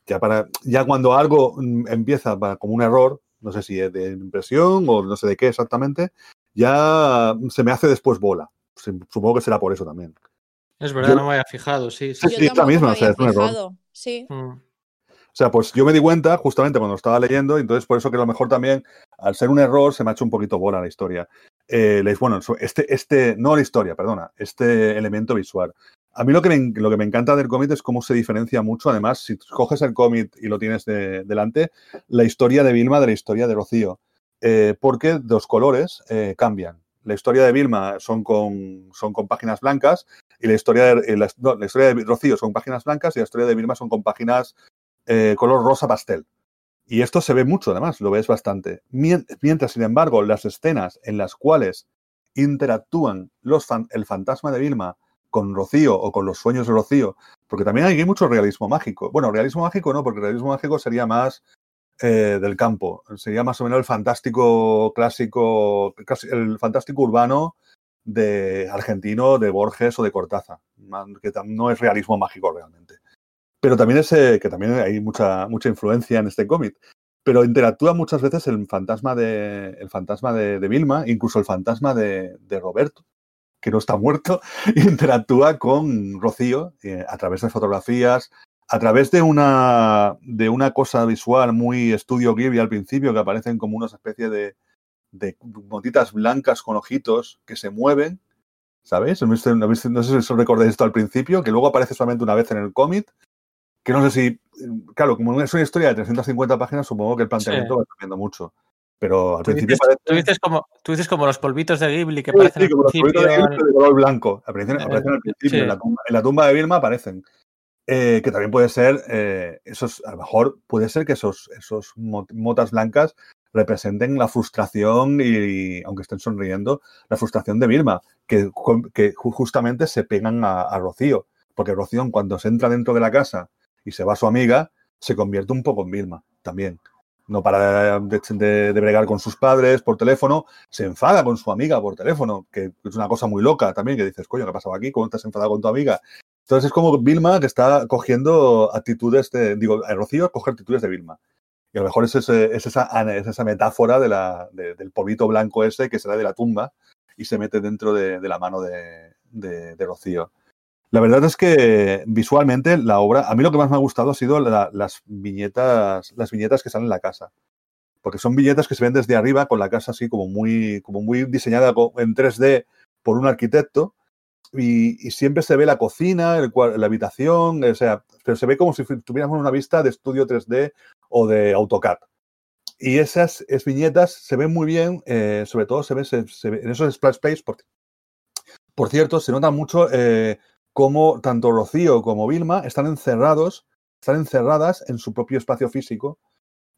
Ya para, ya cuando algo empieza para- como un error, no sé si es de impresión o no sé de qué exactamente, ya se me hace después bola. Supongo que será por eso también. Es verdad, Yo- no me había fijado, sí. sí. Sí, es la misma, o sea, es un error. Sí. Mm. O sea, pues yo me di cuenta justamente cuando estaba leyendo, y entonces por eso que a lo mejor también, al ser un error, se me ha hecho un poquito bola la historia. Eh, bueno, este, este, no la historia, perdona, este elemento visual. A mí lo que me, lo que me encanta del cómic es cómo se diferencia mucho, además, si coges el cómic y lo tienes de- delante, la historia de Vilma de la historia de Rocío, Eh, porque los colores eh, cambian. La historia de Vilma son con, son con páginas blancas y la historia de, la, historia de Rocío son páginas blancas y la historia de Vilma son con páginas color rosa pastel. Y esto se ve mucho, además, lo ves bastante. Mien- Mientras, sin embargo, las escenas en las cuales interactúan los el fantasma de Vilma con Rocío o con los sueños de Rocío, porque también hay mucho realismo mágico. Bueno, realismo mágico no, porque realismo mágico sería más eh, del campo, sería más o menos el fantástico clásico, el fantástico urbano de argentino, de Borges o de Cortázar, que no es realismo mágico realmente. Pero también es eh, que también hay mucha, mucha influencia en este cómic. Pero interactúa muchas veces el fantasma de, el fantasma de, de Vilma, incluso el fantasma de, Roberto, que no está muerto, <laughs> interactúa con Rocío eh, a través de fotografías, a través de una, de una cosa visual muy estudio Ghibli al principio, que aparecen como una especie de, de motitas blancas con ojitos que se mueven, ¿sabéis? No sé si os recordáis esto al principio, que luego aparece solamente una vez en el cómic, que no sé si, claro, como es una historia de 350 páginas, supongo que el planteamiento va cambiando mucho. Pero al Tú principio dices, parece... tú dices como, tú dices como los polvitos de Ghibli que Sí, parecen sí, como los polvitos de Ghibli de color blanco. Aparecen, Eh, aparecen al principio. sí. En, la tumba, en la tumba de Vilma aparecen. Eh, que también puede ser, eh, esos, a lo mejor puede ser que esos, esos mo- motas blancas representen la frustración y, aunque estén sonriendo, la frustración de Vilma, que, que ju- justamente se pegan a, a Rocío. Porque Rocío, en cuanto se entra dentro de la casa y se va su amiga, se convierte un poco en Vilma también. No para de, de- de bregar con sus padres por teléfono, se enfada con su amiga por teléfono, que es una cosa muy loca también, que dices, coño, ¿qué ha pasado aquí? ¿Cómo estás enfadado con tu amiga? Entonces es como Vilma que está cogiendo actitudes de, digo, a Rocío coge actitudes de Vilma. Y a lo mejor es, esa, es esa metáfora del polvito blanco ese que sale de la tumba y se mete dentro de, de la mano de Rocío. La verdad es que visualmente la obra, a mí lo que más me ha gustado ha sido la- las viñetas, las viñetas que salen en la casa. Porque son viñetas que se ven desde arriba con la casa así como muy, como muy diseñada en 3D por un arquitecto y, siempre se ve la cocina, el la habitación, o sea, pero se ve como si tuviéramos una vista de estudio 3D o de AutoCAD. Y esas es viñetas se ven muy bien, eh, sobre todo se ve, en esos splash space, por, por cierto, se nota mucho eh, cómo tanto Rocío como Vilma están encerrados, están encerradas en su propio espacio físico,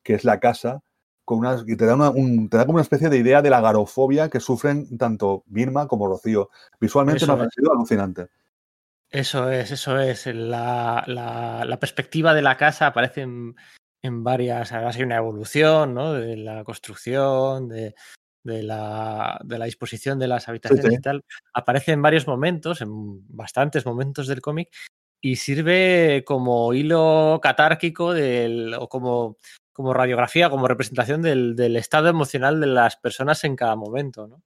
que es la casa, con unas, y te da, una, un- te da como una especie de idea de la garofobia que sufren tanto Vilma como Rocío. Visualmente Eso me ha parecido alucinante. Eso es, eso es. La, la- la perspectiva de la casa aparece en, en varias. Además, hay una evolución, ¿no? De la construcción, de, de la, de la disposición de las habitaciones sí. y tal. Aparece en varios momentos, en bastantes momentos del cómic, y sirve como hilo catárquico del, o como, como radiografía, como representación del, del estado emocional de las personas en cada momento, ¿no?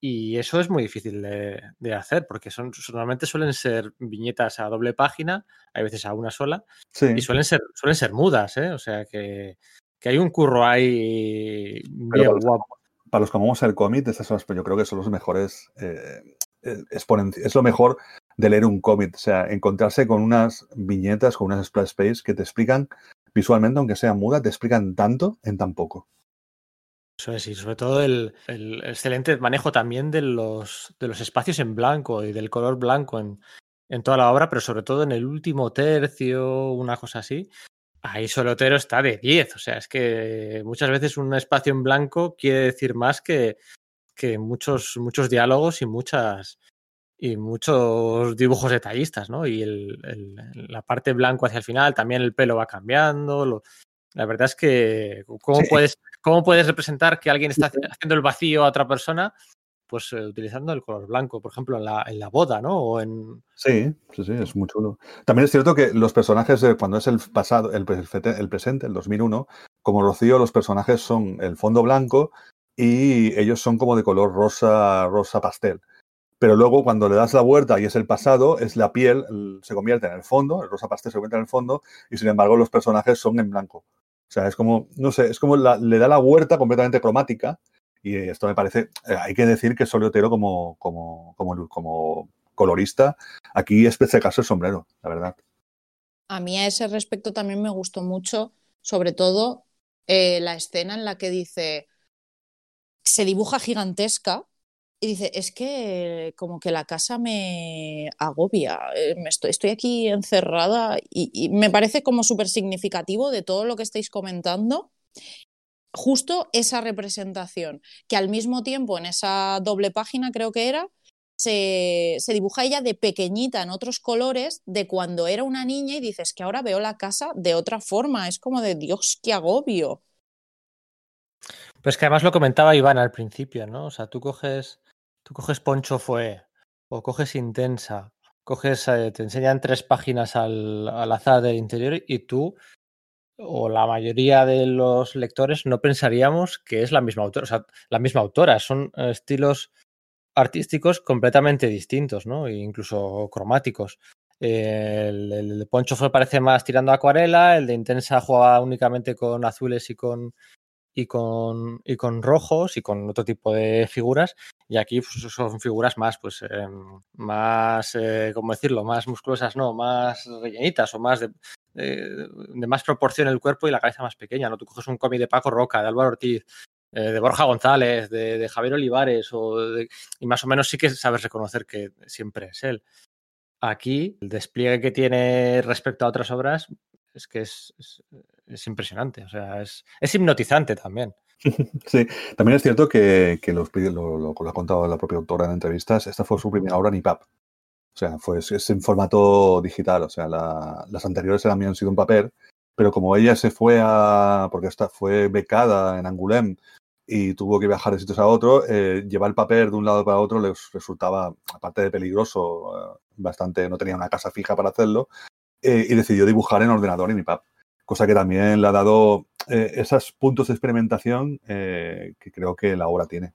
Y eso es muy difícil de, de hacer, porque son, normalmente suelen ser viñetas a doble página, hay veces a una sola, Sí. y suelen ser, suelen ser mudas, ¿eh? O sea que, que hay un curro ahí bien guapo. Para los que amamos el cómic, yo creo que son los mejores. eh, eh, es lo mejor de leer un cómic. O sea, encontrarse con unas viñetas, con unas splash space que te explican visualmente, aunque sean mudas, te explican tanto en tan poco. Eso es, y sobre todo el, el excelente manejo también de los, de los espacios en blanco y del color blanco en toda la obra, pero sobre todo en el último tercio, una cosa así. Ahí Solotero está de 10. O sea, es que muchas veces un espacio en blanco quiere decir más que, que muchos, muchos diálogos y muchas y muchos dibujos detallistas, ¿no? Y el, el- la parte blanco hacia el final, también el pelo va cambiando. lo- la verdad es que, ¿cómo, Sí. puedes, ¿cómo puedes representar que alguien está haci- haciendo el vacío a otra persona? Pues eh, utilizando el color blanco, por ejemplo, en la, en la boda, ¿no? O en, Sí, sí, sí, es muy chulo. También es cierto que los personajes, de cuando es el pasado, el, el presente, el 2001, como Rocío, los personajes son el fondo blanco y ellos son como de color rosa, rosa pastel. Pero luego cuando le das la vuelta y es el pasado, es la piel, el- se convierte en el fondo, el rosa pastel se convierte en el fondo y sin embargo los personajes son en blanco. O sea, es como, no sé, es como la- le da la vuelta completamente cromática y esto me parece, eh, hay que decir que Solio Otero como, como, como, como colorista, aquí es de caso el sombrero, la verdad. A mí a ese respecto también me gustó mucho, sobre todo eh, la escena en la que dice, se dibuja gigantesca y dice, es que como que la casa me agobia, eh, estoy aquí encerrada y, y me parece como súper significativo de todo lo que estáis comentando. Justo esa representación, que al mismo tiempo en esa doble página creo que era, se, se dibuja ella de pequeñita en otros colores de cuando era una niña y dices que ahora veo la casa de otra forma. Es como de Dios, qué agobio. Pues que además lo comentaba Iván al principio, ¿no? O sea, tú coges, tú coges Poncho Fue o coges Intensa, coges, eh, te enseñan tres páginas al, al azar del interior y tú o la mayoría de los lectores no pensaríamos que es la misma autora, o sea, la misma autora, son eh, estilos artísticos completamente distintos, ¿no? E incluso cromáticos. El, de Poncho Fue parece más tirando acuarela, el de Intensa juega únicamente con azules y con y con, y con rojos y con otro tipo de figuras. Y aquí pues, son figuras más, pues, eh, más, eh, ¿cómo decirlo? Más musculosas, no, más rellenitas o más de, de, de, más proporción el cuerpo y la cabeza más pequeña, ¿no? Tú coges un cómic de Paco Roca, de Álvaro Ortiz, eh, de Borja González, de, Javier Olivares, o y más o menos sí que sabes reconocer que siempre es él. Aquí, el despliegue que tiene respecto a otras obras es que es, es, es impresionante, o sea, es, es, hipnotizante también. <laughs> Sí, también es cierto que, que los, lo, lo, lo, ha contado la propia autora en entrevistas, esta fue su primera obra en IPAP. O sea, fue, es en formato digital, o sea, la, las anteriores habían sido en papel, pero como ella se fue a, porque esta fue becada en Angoulême y tuvo que viajar de sitios a otro, eh, llevar el papel de un lado para otro les resultaba, aparte de peligroso, eh, bastante, no tenía una casa fija para hacerlo, eh, y decidió dibujar en ordenador en IPAP, cosa que también le ha dado eh, esos puntos de experimentación eh, que creo que la obra tiene.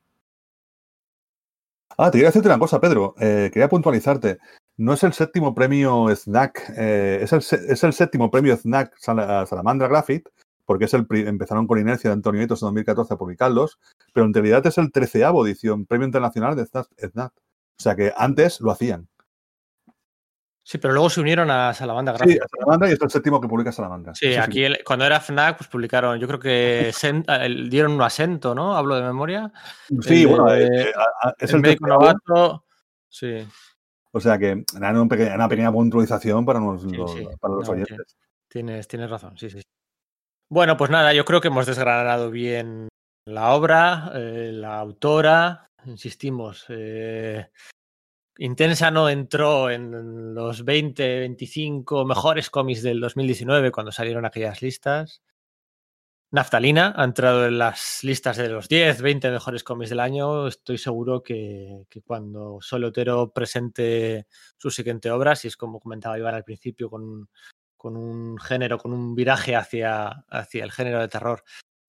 Ah, te quería decirte una cosa, Pedro, quería puntualizarte. No es el séptimo premio SNAC, es el, es, el, séptimo premio SNAC Sal Salamandra Graphite, porque es el, empezaron con inercia de Antonio Nietos en 2014 a publicarlos, pero en realidad es el treceavo edición, Premio Internacional de SNAC. O sea que antes lo hacían. Sí, pero luego se unieron a Salamandra Gráfica. Sí, a Salamandra y es el séptimo que publica Salamandra. Sí, sí aquí sí. El, cuando era FNAC, pues publicaron, yo creo que <laughs> el, dieron un acento, ¿no? Hablo de memoria. Sí, el, bueno, eh, es el, médico novato. Sí. O sea que era una pequeña, una pequeña puntualización para, los, sí, los, para los no, oyentes. Tienes, tienes razón, sí, sí. Bueno, pues nada, yo creo que hemos desgranado bien la obra, eh, la autora, insistimos, eh, Intensa no entró en los 20, 25 mejores cómics del 2019 cuando salieron aquellas listas. Naftalina ha entrado en las listas de los 10, 20 mejores cómics del año. Estoy seguro que, que cuando Solotero presente su siguiente obra, si es como comentaba Iván al principio, con, con un género, con un viraje hacia, hacia el género de terror,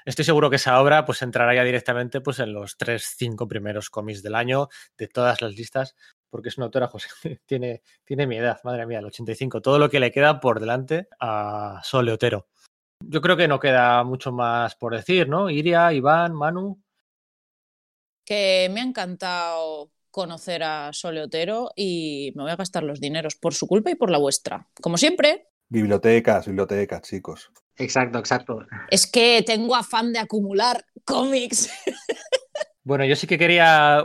Estoy seguro que esa obra pues entrará ya directamente pues en los tres, cinco primeros cómics del año de todas las listas, porque es una autora, José, <laughs> tiene, tiene mi edad, madre mía, el 85, todo lo que le queda por delante a Sole Otero. Yo creo que no queda mucho más por decir, ¿no? Iria, Iván, Manu. Que me ha encantado conocer a Sole Otero y me voy a gastar los dineros por su culpa y por la vuestra. Como siempre. Bibliotecas, bibliotecas, chicos. Exacto, exacto. Es que tengo afán de acumular cómics. <laughs> Bueno, yo sí que quería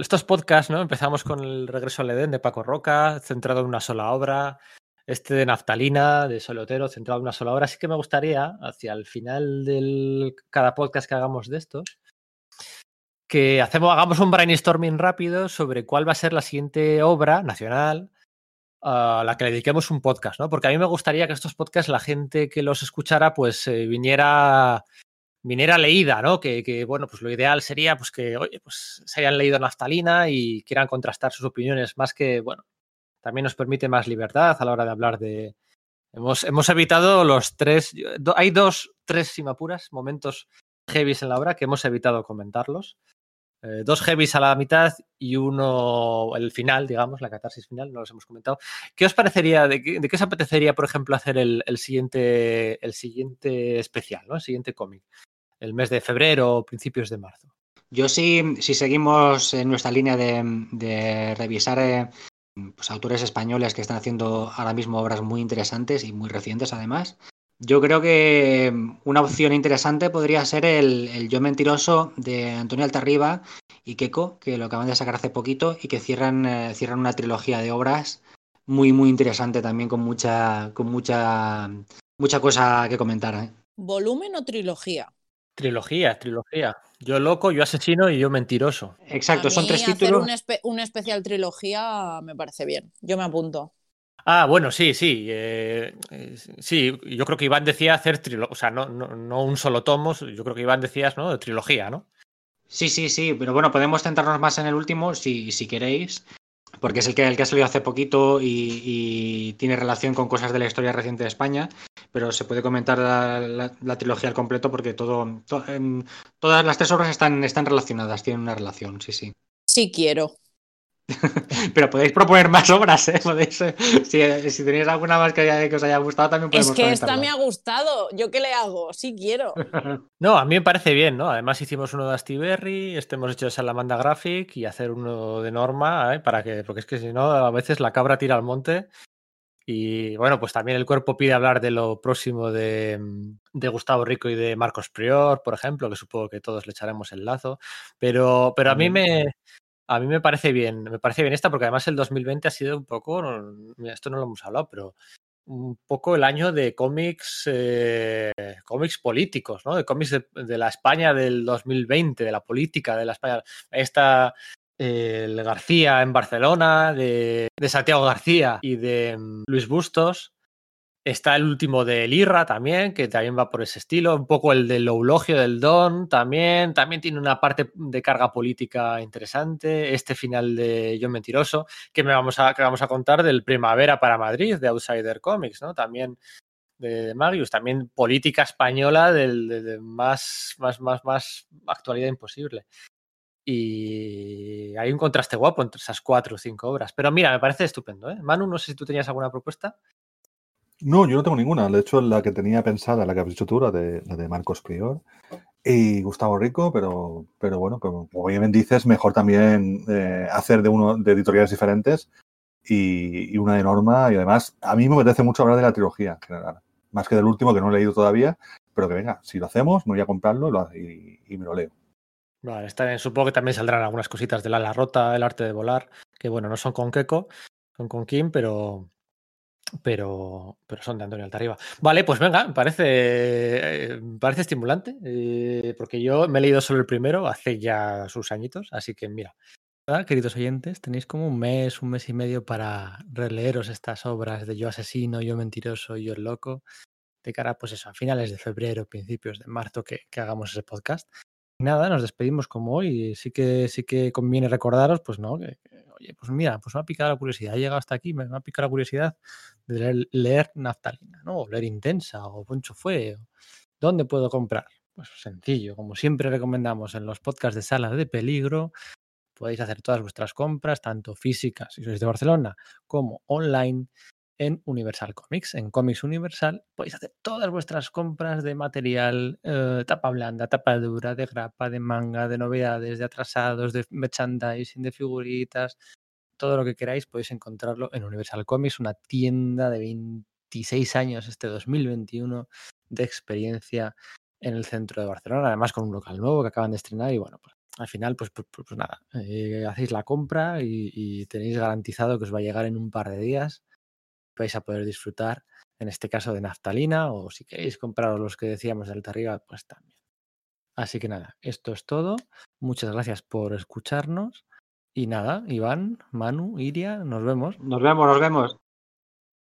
estos podcasts, ¿no? Empezamos con el regreso al Edén de Paco Roca, centrado en una sola obra. Este de Naftalina, de Solotero, centrado en una sola obra. Así que me gustaría, hacia el final de cada podcast que hagamos de estos, que hacemos, hagamos un brainstorming rápido sobre cuál va a ser la siguiente obra nacional a la que le dediquemos un podcast, ¿no? Porque a mí me gustaría que estos podcasts, la gente que los escuchara, pues eh, viniera viniera leída, ¿no? Que, bueno, pues lo ideal sería pues que, oye, pues se hayan leído Naftalina y quieran contrastar sus opiniones, más que, bueno, también nos permite más libertad a la hora de hablar de... Hemos, hemos evitado los tres, hay dos, tres, si me apuras, momentos heavies en la obra que hemos evitado comentarlos. Eh, dos heavies a la mitad y uno el final, digamos, la catarsis final, no los hemos comentado. ¿Qué os parecería, de qué, de qué os apetecería, por ejemplo, hacer el, el, siguiente, el siguiente especial, ¿no? el siguiente cómic? El mes de febrero o principios de marzo. Yo sí, si seguimos en nuestra línea de, de revisar eh, pues, autores españoles que están haciendo ahora mismo obras muy interesantes y muy recientes además, yo creo que una opción interesante podría ser el, el Yo Mentiroso de Antonio Altarriba y Keiko, que lo acaban de sacar hace poquito y que cierran, eh, cierran una trilogía de obras muy, muy interesante también, con mucha, con mucha, mucha cosa que comentar. ¿eh? ¿Volumen o trilogía? Trilogía, trilogía. Yo loco, yo asesino y yo mentiroso. Exacto, son tres títulos. Un, espe un especial trilogía me parece bien. Yo me apunto. Ah, bueno, sí, sí. Eh, sí, yo creo que Iván decía hacer trilogía, o sea, no, no, no, un solo tomo, yo creo que Iván decías, ¿no? De trilogía, ¿no? Sí, sí, sí, pero bueno, podemos centrarnos más en el último si, si queréis, porque es el que, el que ha salido hace poquito y, y, tiene relación con cosas de la historia reciente de España, pero se puede comentar la, la, la trilogía al completo porque todo, to, eh, todas las tres obras están, están relacionadas, tienen una relación, sí, sí. Sí quiero. <laughs> Pero podéis proponer más obras, ¿eh? eh si, tenéis alguna más que, os haya gustado, también podemos Es que esta me ha gustado. ¿Yo qué le hago? Sí quiero. <laughs> No, a mí me parece bien, ¿no? Además hicimos uno de Astiberri, este hemos hecho de Salamanda Graphic y hacer uno de Norma, ¿eh? Para que, porque es que si no, a veces la cabra tira al monte. Y bueno, pues también el cuerpo pide hablar de lo próximo de, de, Gustavo Rico y de Marcos Prior, por ejemplo, que supongo que todos le echaremos el lazo. Pero, pero a mí me, a mí me parece bien, me parece bien esta porque además el 2020 ha sido un poco, esto no lo hemos hablado, pero un poco el año de cómics, eh, cómics políticos, ¿no? De cómics de, la España del 2020, de la política de la España. Está eh, el García en Barcelona, de, Santiago García y de mm, Luis Bustos. Está el último de Lirra también, que también va por ese estilo. Un poco el del Eulogio del Don también. También tiene una parte de carga política interesante. Este final de Yo Mentiroso, que, me vamos, a, que vamos a contar del Primavera para Madrid, de Outsider Comics, ¿no? También de, Magius. También política española de, más, más, más, más actualidad imposible. Y hay un contraste guapo entre esas cuatro o cinco obras. Pero mira, me parece estupendo. ¿eh? Manu, no sé si tú tenías alguna propuesta. No, yo no tengo ninguna. De hecho, la que tenía pensada, la que has dicho tú, la de, la de Marcos Prior y Gustavo Rico, pero, pero bueno, como, bien dices, mejor también eh, hacer de uno de editoriales diferentes y, una de norma. Y además, a mí me apetece mucho hablar de la trilogía en general, más que del último que no he leído todavía, pero que venga, si lo hacemos, me voy a comprarlo y, y me lo leo. Vale, está bien. Supongo que también saldrán algunas cositas de la rota, el arte de volar, que bueno, no son con Keiko, son con Kim, pero, pero, pero son de Antonio Altarriba. Vale, pues venga, parece, eh, parece estimulante, eh, porque yo me he leído solo el primero hace ya sus añitos, así que mira. Queridos oyentes, tenéis como un mes, un mes y medio para releeros estas obras de Yo Asesino, Yo Mentiroso Yo el Loco, de cara, pues eso, a finales de febrero, principios de marzo, que hagamos ese podcast. Nada, nos despedimos como hoy. Sí que, sí que conviene recordaros, pues no, que, oye, pues mira, pues me ha picado la curiosidad, he llegado hasta aquí, me, ha picado la curiosidad de leer, Naftalina, ¿no? O leer Intensa, o Poncho Fue, ¿dónde puedo comprar? Pues sencillo, como siempre recomendamos en los podcasts de Sala de Peligro, podéis hacer todas vuestras compras, tanto físicas, si sois de Barcelona, como online, en Universal Comics. En Comics Universal podéis hacer todas vuestras compras de material, eh, tapa blanda, tapa dura, de grapa, de manga, de novedades, de atrasados, de merchandising, de figuritas, todo lo que queráis podéis encontrarlo en Universal Comics, una tienda de 26 años este 2021 de experiencia en el centro de Barcelona, además con un local nuevo que acaban de estrenar y bueno, pues al final, pues, pues, pues, pues nada, eh, hacéis la compra y, y, tenéis garantizado que os va a llegar en un par de días vais a poder disfrutar, en este caso, de naftalina o si queréis comprar los que decíamos del arriba, pues también. Así que nada, esto es todo. Muchas gracias por escucharnos. Y nada, Iván, Manu, Iria, nos vemos. Nos vemos, nos vemos.